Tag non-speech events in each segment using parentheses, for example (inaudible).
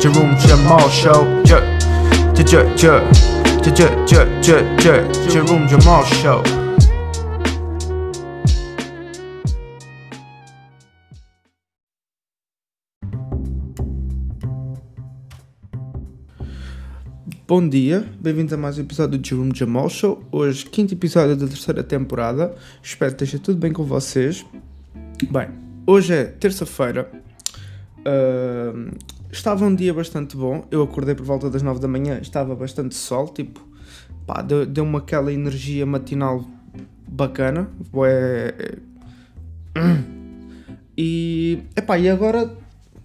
Jerome Jamal Show. Jerome Jamal Show. Bom dia, bem-vindos a mais um episódio do Jerome Jamal Show. Hoje, quinto episódio da terceira temporada. Espero que esteja tudo bem com vocês. Bem, hoje é terça-feira. Uh, estava um dia bastante bom. Eu acordei por volta das 9 da manhã, estava bastante sol, tipo, pá, deu-me deu aquela energia matinal bacana. Bué... E, epá, e agora,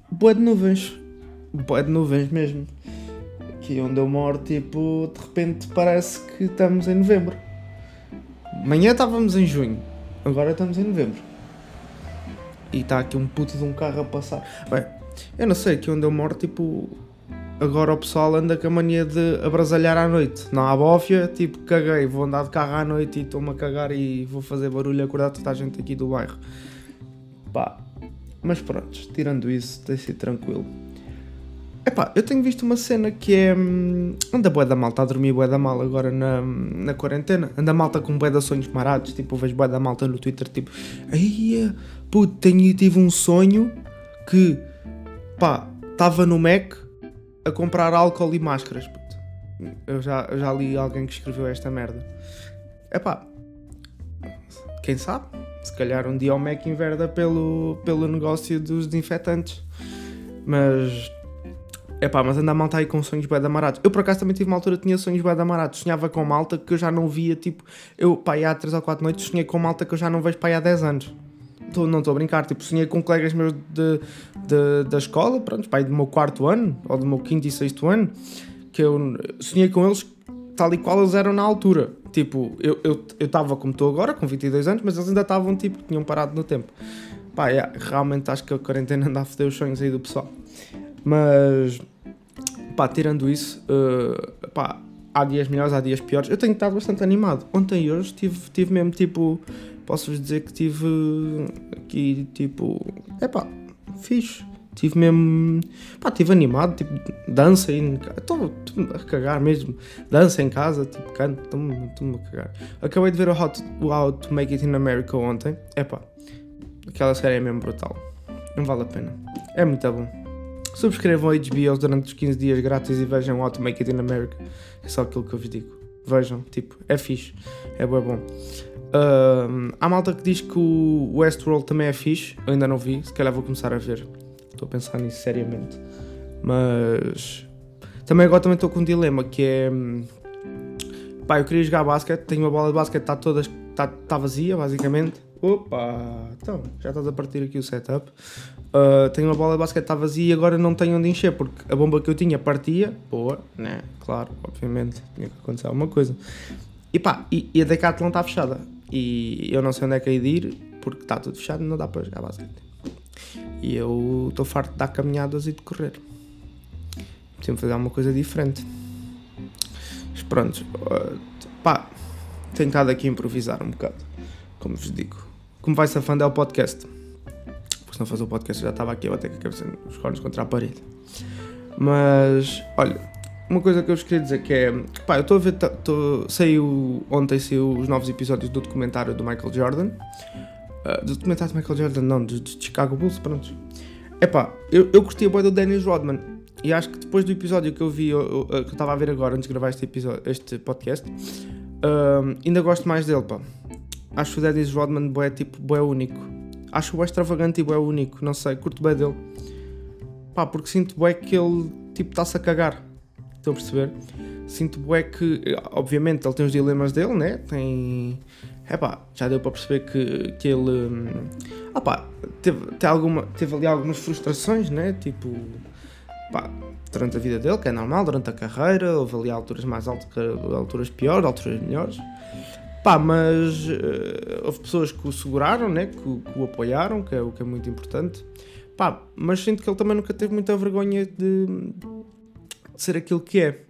boé de nuvens. Boé de nuvens mesmo. Aqui onde eu moro, tipo, de repente parece que estamos em novembro. Amanhã estávamos em junho, agora estamos em novembro. E está aqui um puto de um carro a passar. Bem, eu não sei, aqui onde eu moro, tipo, agora o pessoal anda com a mania de abrasalhar à noite. Não há bófia, tipo, caguei, vou andar de carro à noite e estou-me a cagar e vou fazer barulho acordar toda a gente aqui do bairro. Pá, mas pronto, tirando isso, tem sido tranquilo. Epá, eu tenho visto uma cena que é. Hum, anda bué da malta a dormir bué da mal agora na, na quarentena. Anda malta com bué da sonhos marados. Tipo, eu vejo bué da malta no Twitter, tipo, aí, puto, tenho, tive um sonho que, pá, estava no Mac a comprar álcool e máscaras, puto. Eu já, eu já li alguém que escreveu esta merda. Epá, quem sabe? Se calhar um dia o Mac inverda pelo, pelo negócio dos desinfetantes. Mas é pá, mas anda a malta aí com sonhos bué da marados. Eu por acaso também tive uma altura que tinha sonhos bué da marados. Sonhava com malta que eu já não via, tipo, eu pá, há 3 ou 4 noites sonhei com malta que eu já não vejo pá, há 10 anos. Tô, não estou a brincar, tipo, sonhei com colegas meus de, de, da escola, pronto, pá, do meu quarto ano, ou do meu quinto e sexto ano, que eu sonhei com eles tal e qual eles eram na altura. Tipo, eu estava eu, eu como estou agora, com 22 anos, mas eles ainda estavam, tipo, tinham parado no tempo. Pá, realmente acho que a quarentena anda a foder os sonhos aí do pessoal. Mas pá, tirando isso, uh, pá, há dias melhores, há dias piores. Eu tenho estado bastante animado. Ontem e hoje tive, tive mesmo tipo, posso-vos dizer que tive aqui tipo, é pá, fixe. Tive mesmo, pá, tive animado, tipo, dança aí, estou a cagar mesmo, dança em casa, tipo, canto, estou-me a cagar. Acabei de ver o How, to, o How to Make It in America ontem, é pá, aquela série é mesmo brutal, não vale a pena, é muito bom. Subscrevam a HBO durante os 15 dias grátis e vejam How to Make It in America. É só aquilo que eu vos digo. Vejam, tipo, é fixe. É bem bom. Uh, há malta que diz que o Westworld também é fixe. Eu ainda não vi, se calhar vou começar a ver. Estou a pensar nisso seriamente. Mas também agora também estou com um dilema que é. Pá, eu queria jogar basquete, tenho uma bola de basquete, está toda. está tá vazia, basicamente. Opa! Então, já estás a partir aqui o setup. Uh, tenho uma bola de basquete está vazia e agora não tenho onde encher porque a bomba que eu tinha partia. Boa, né? Claro, obviamente, tinha que acontecer alguma coisa. E pá, e, e a Decathlon está fechada. E eu não sei onde é que é de ir porque está tudo fechado e não dá para jogar basquete. E eu estou farto de dar caminhadas e de correr. Preciso fazer alguma coisa diferente. Mas pronto, uh, pá, tenho estado aqui a improvisar um bocado, como vos digo. Como vai safando é o podcast porque se não fosse o podcast eu já estava aqui a bater com a cabeça nos cornos contra a parede. Mas, olha, uma coisa que eu vos queria dizer que é, pá, eu estou a ver, tô, saiu, ontem saiu os novos episódios do documentário do Michael Jordan, uh, do documentário do Michael Jordan, não, de Chicago Bulls, pronto. É pá, eu, eu curti a boia do Dennis Rodman, e acho que depois do episódio que eu vi, eu, eu, que eu estava a ver agora, antes de gravar este, episódio, este podcast, uh, ainda gosto mais dele, pá. Acho o Dennis Rodman é tipo, boé único acho o extravagante e o único, não sei, curto bem dele. Pá, porque sinto bem que ele, tipo, está-se a cagar. Estão a perceber? Sinto bem que, obviamente, ele tem os dilemas dele, né? Tem. É pá, já deu para perceber que, que ele. Hum, ah pá, teve, teve, alguma, teve ali algumas frustrações, né? Tipo. Pá, durante a vida dele, que é normal, durante a carreira, houve ali alturas mais altas, alturas piores, alturas melhores. Pá, mas uh, houve pessoas que o seguraram, né? que, que o apoiaram, que é o que é muito importante. Pá, mas sinto que ele também nunca teve muita vergonha de, de ser aquilo que é.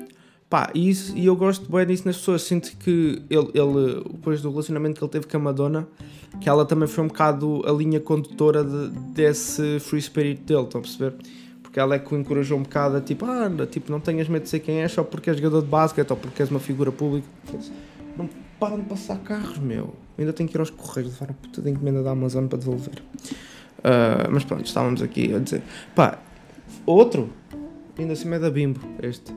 Pá, e, isso, e eu gosto bem disso nas pessoas. Sinto que ele, ele, depois do relacionamento que ele teve com a Madonna, que ela também foi um bocado a linha condutora de, desse free spirit dele, estão a perceber? Porque ela é que o encorajou um bocado a tipo, ah, tipo, não tenhas medo de ser quem és só porque és jogador de basquete ou porque és uma figura pública. Não param de passar carros, meu. Ainda tenho que ir aos correios levar a puta de encomenda da Amazon para devolver. Uh, mas pronto, estávamos aqui a dizer. Pá, outro, ainda assim é da Bimbo, este.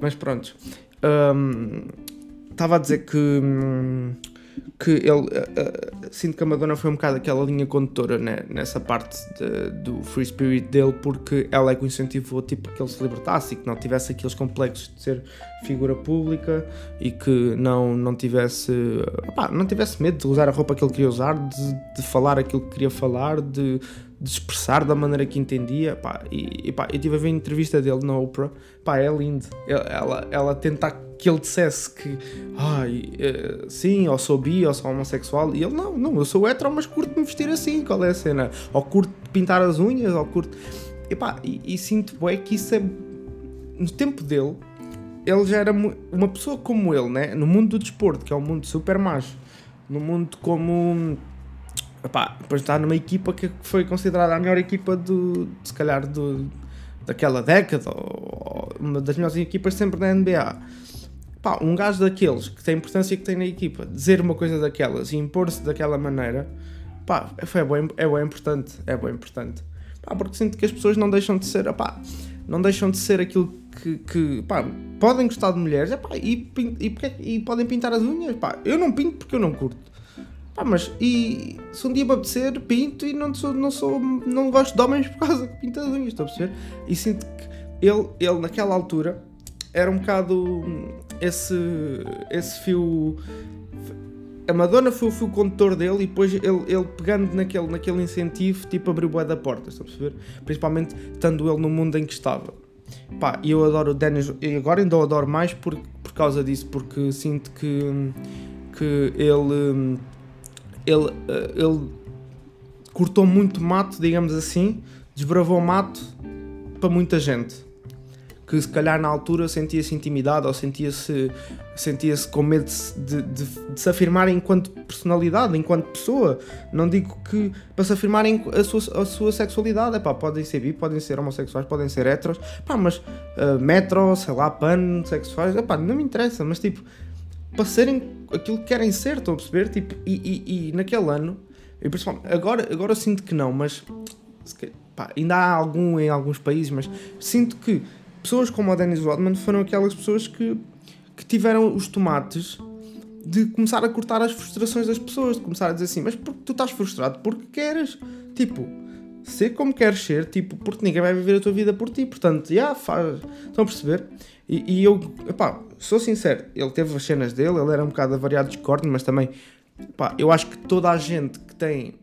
Mas pronto. Estava um, a dizer que. Um, que ele uh, uh, sinto que a Madonna foi um bocado aquela linha condutora né, nessa parte de, do free spirit dele porque ela é que o incentivou tipo que ele se libertasse e que não tivesse aqueles complexos de ser figura pública e que não, não tivesse opá, não tivesse medo de usar a roupa que ele queria usar de, de falar aquilo que queria falar de, de expressar da maneira que entendia pá, e, e pá, eu estive a ver a entrevista dele na Oprah pá, é lindo ela, ela tenta que ele dissesse que ai, uh, sim, ou sou bi, ou sou homossexual, e ele não, não, eu sou hetero, mas curto-me vestir assim, qual é a cena? Ou curto pintar as unhas, ou curto. Epá, e, e sinto bem que isso é. No tempo dele, ele já era uma pessoa como ele, né? No mundo do desporto, que é um mundo super macho, no mundo como. Epá, depois está numa equipa que foi considerada a melhor equipa do, se calhar, do, daquela década, ou uma das melhores equipas sempre da NBA pá, um gajo daqueles que tem a importância que tem na equipa, dizer uma coisa daquelas e impor-se daquela maneira, é bem, é bem importante, é bem importante. Porque sinto que as pessoas não deixam de ser, pá, não deixam de ser aquilo que, que podem gostar de mulheres, pá, e, e, e, podem pintar as unhas, eu não pinto porque eu não curto. Pá, mas e se um dia me apetecer, pinto e não sou, não sou, não gosto de homens (laughs) por causa que pinta as unhas, estou a perceber? E sinto que ele, ele naquela altura era um bocado esse, esse fio. A Madonna foi o fio condutor dele e depois ele, ele pegando naquele, naquele incentivo, tipo, abriu boa da porta, estás a perceber? Principalmente estando ele no mundo em que estava. Pá, e eu adoro o Dennis, e agora ainda o adoro mais por, por causa disso, porque sinto que, que ele, ele, ele cortou muito mato, digamos assim, desbravou mato para muita gente que se calhar na altura sentia-se intimidado ou sentia-se sentia -se com medo de, de, de, se afirmar enquanto personalidade, enquanto pessoa. Não digo que para se afirmarem a sua, a sua sexualidade, epá, podem ser bi, podem ser homossexuais, podem ser heteros, pá, mas uh, metro, sei lá, pansexuais, epá, não me interessa, mas tipo, para serem aquilo que querem ser, estão a perceber? Tipo, e, e, e naquele ano, e principalmente, agora, agora sinto que não, mas pá, ainda há algum em alguns países, mas sinto que pessoas como a Dennis Rodman foram aquelas pessoas que, que tiveram os tomates de começar a cortar as frustrações das pessoas, de começar a dizer assim, mas porque tu estás frustrado? Porque queres, tipo, ser como queres ser, tipo, porque ninguém vai viver a tua vida por ti, portanto, já yeah, faz, estão a perceber? E, e eu, epá, sou sincero, ele teve as cenas dele, ele era um bocado avariado de discórdia, mas também, epá, eu acho que toda a gente que tem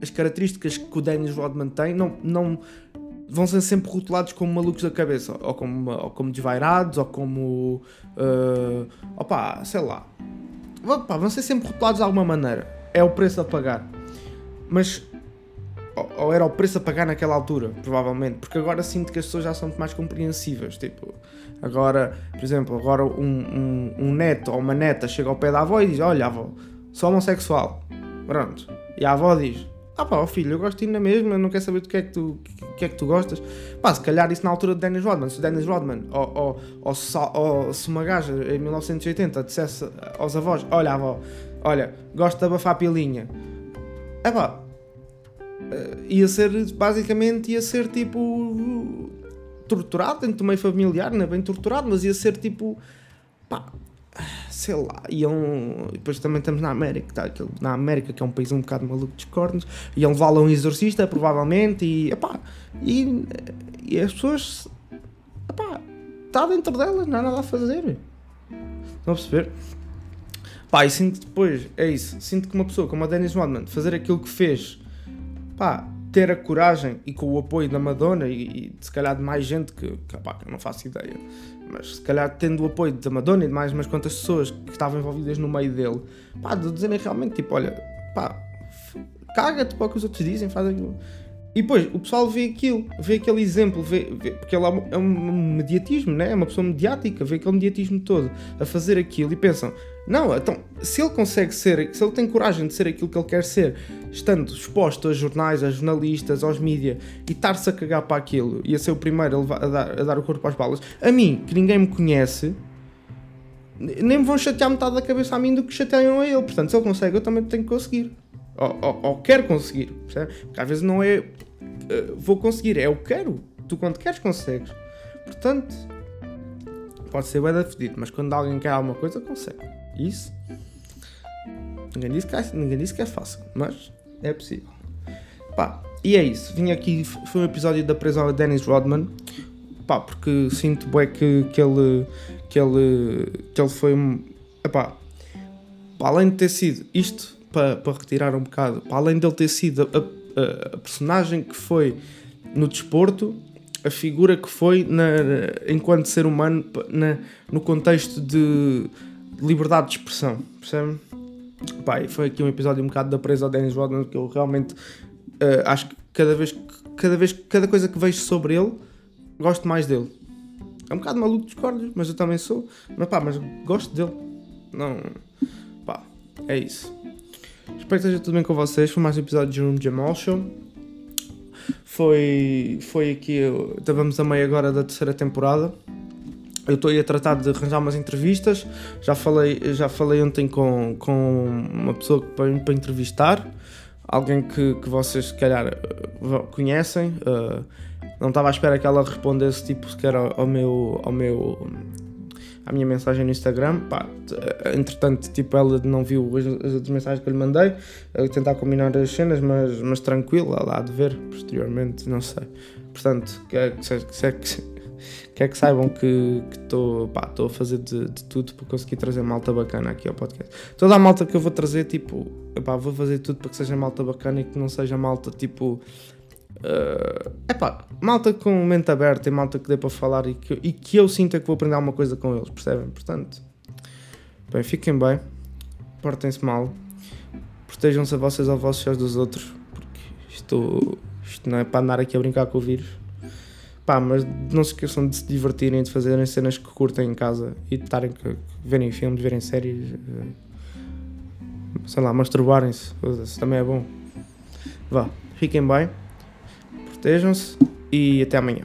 as características que o Dennis Rodman tem, não, não, vão ser sempre rotulados como malucos da cabeça, ou como, ou como desvairados, ou como. Uh, opá, sei lá. Opá, vão ser sempre rotulados de alguma maneira. É o preço a pagar. Mas. Ou, era o preço a pagar naquela altura, provavelmente. Porque agora sinto que as pessoas já são mais compreensivas. Tipo, agora, por exemplo, agora um, um, um neto ou uma neta chega ao pé da avó e diz: Olha, avó, sou homossexual. Pronto. E a avó diz: ah pá, filho, eu gosto de ir na mesma, não quero saber do que é que tu, que é que tu gostas. Pá, se calhar isso na altura de Dennis Rodman, se Dennis Rodman ou, ou, ou, ou se uma gaja em 1980 dissesse aos avós, olha avó, olha, gosto de abafar a pilinha. É pá, ia ser, basicamente, ia ser tipo torturado dentro do meio familiar, não é bem torturado, mas ia ser tipo, pá, sei lá, iam. Depois também estamos na América, tá? na América, que é um país um bocado maluco de cornos, iam levá-lo a um exorcista, provavelmente, e epá, e, e as pessoas. Epá, está dentro delas, não há nada a fazer. Estão a perceber? Pá, e sinto depois, é isso, sinto que uma pessoa como a Dennis Rodman fazer aquilo que fez, pá, ter a coragem e com o apoio da Madonna e, e se calhar de mais gente que, que, pá, que eu não faço ideia, mas se calhar tendo o apoio da Madonna e de mais umas quantas pessoas que estavam envolvidas no meio dele, pá, de dizerem realmente tipo, olha, pá, caga-te para o que os outros dizem, faz aquilo. E depois o pessoal vê aquilo, vê aquele exemplo, vê, vê, porque ele é um mediatismo, né? é uma pessoa mediática, vê aquele mediatismo todo a fazer aquilo e pensam: não, então, se ele consegue ser, se ele tem coragem de ser aquilo que ele quer ser, estando exposto a jornais, a jornalistas, aos mídias e estar-se a cagar para aquilo e a ser o primeiro a, levar, a, dar, a dar o corpo às balas, a mim, que ninguém me conhece, nem me vão chatear metade da cabeça a mim do que chateiam a ele. Portanto, se ele consegue, eu também tenho que conseguir. Ou, ou, ou quero conseguir, percebe? Porque às vezes não é uh, vou conseguir, é eu quero. Tu quando queres consegues. Portanto, pode ser bem fedido, mas quando alguém quer alguma coisa, consegue. Isso. Ninguém disse que é, ninguém disse que é fácil, mas é possível. Pá, e é isso. Vim aqui, foi um episódio da prisão de Dennis Rodman. Pá, porque sinto bem que, que ele que ele que ele foi epá, além de ter sido isto para, para retirar um bocado, para além de ele ter sido a, a, a, personagem que foi no desporto, a figura que foi na, enquanto ser humano na, no contexto de liberdade de expressão, percebe? Pá, foi aqui um episódio um bocado da presa ao Dennis Rodman que eu realmente uh, acho que cada vez, cada vez, cada coisa que vejo sobre ele, gosto mais dele. É um bocado maluco discordo, mas eu também sou. Mas pá, mas gosto dele. Não. Pá, é isso. Espero que esteja tudo bem com vocês. Foi mais um episódio de Room Show. Foi, foi aqui. Estávamos a meio agora da terceira temporada. Eu estou aí a tratar de arranjar umas entrevistas. Já falei, já falei ontem com, com uma pessoa para, para entrevistar. Alguém que, que vocês, se calhar, eh, conhecem. Uh, não estava à espera que ela respondesse, tipo, sequer ao, ao meu. Ao meu à minha mensagem no Instagram. Pá, entretanto, tipo, ela não viu as, as mensagens que eu lhe mandei. Eu tentar combinar as cenas, mas, mas tranquilo, ela há de ver posteriormente, não sei. Portanto, quer que, que, que, quer que saibam que estou a fazer de, de, tudo para conseguir trazer malta bacana aqui ao podcast. Toda a malta que eu vou trazer, tipo, epá, vou fazer tudo para que seja malta bacana e que não seja malta tipo. Uh, epá, malta com mente aberta e malta que dê para falar e que, e que eu sinta que vou aprender alguma coisa com eles, percebem? Portanto, bem, fiquem bem, portem-se mal, protejam-se a vocês aos vossos e dos outros, porque isto, isto não é para andar aqui a brincar com o vírus. Pá, mas não se esqueçam de se divertirem, de fazerem cenas que curtem em casa e de estarem a verem filmes, verem séries, eh, sei lá, masturbarem-se, também é bom. Vá, fiquem bem, protejam-se e até amanhã.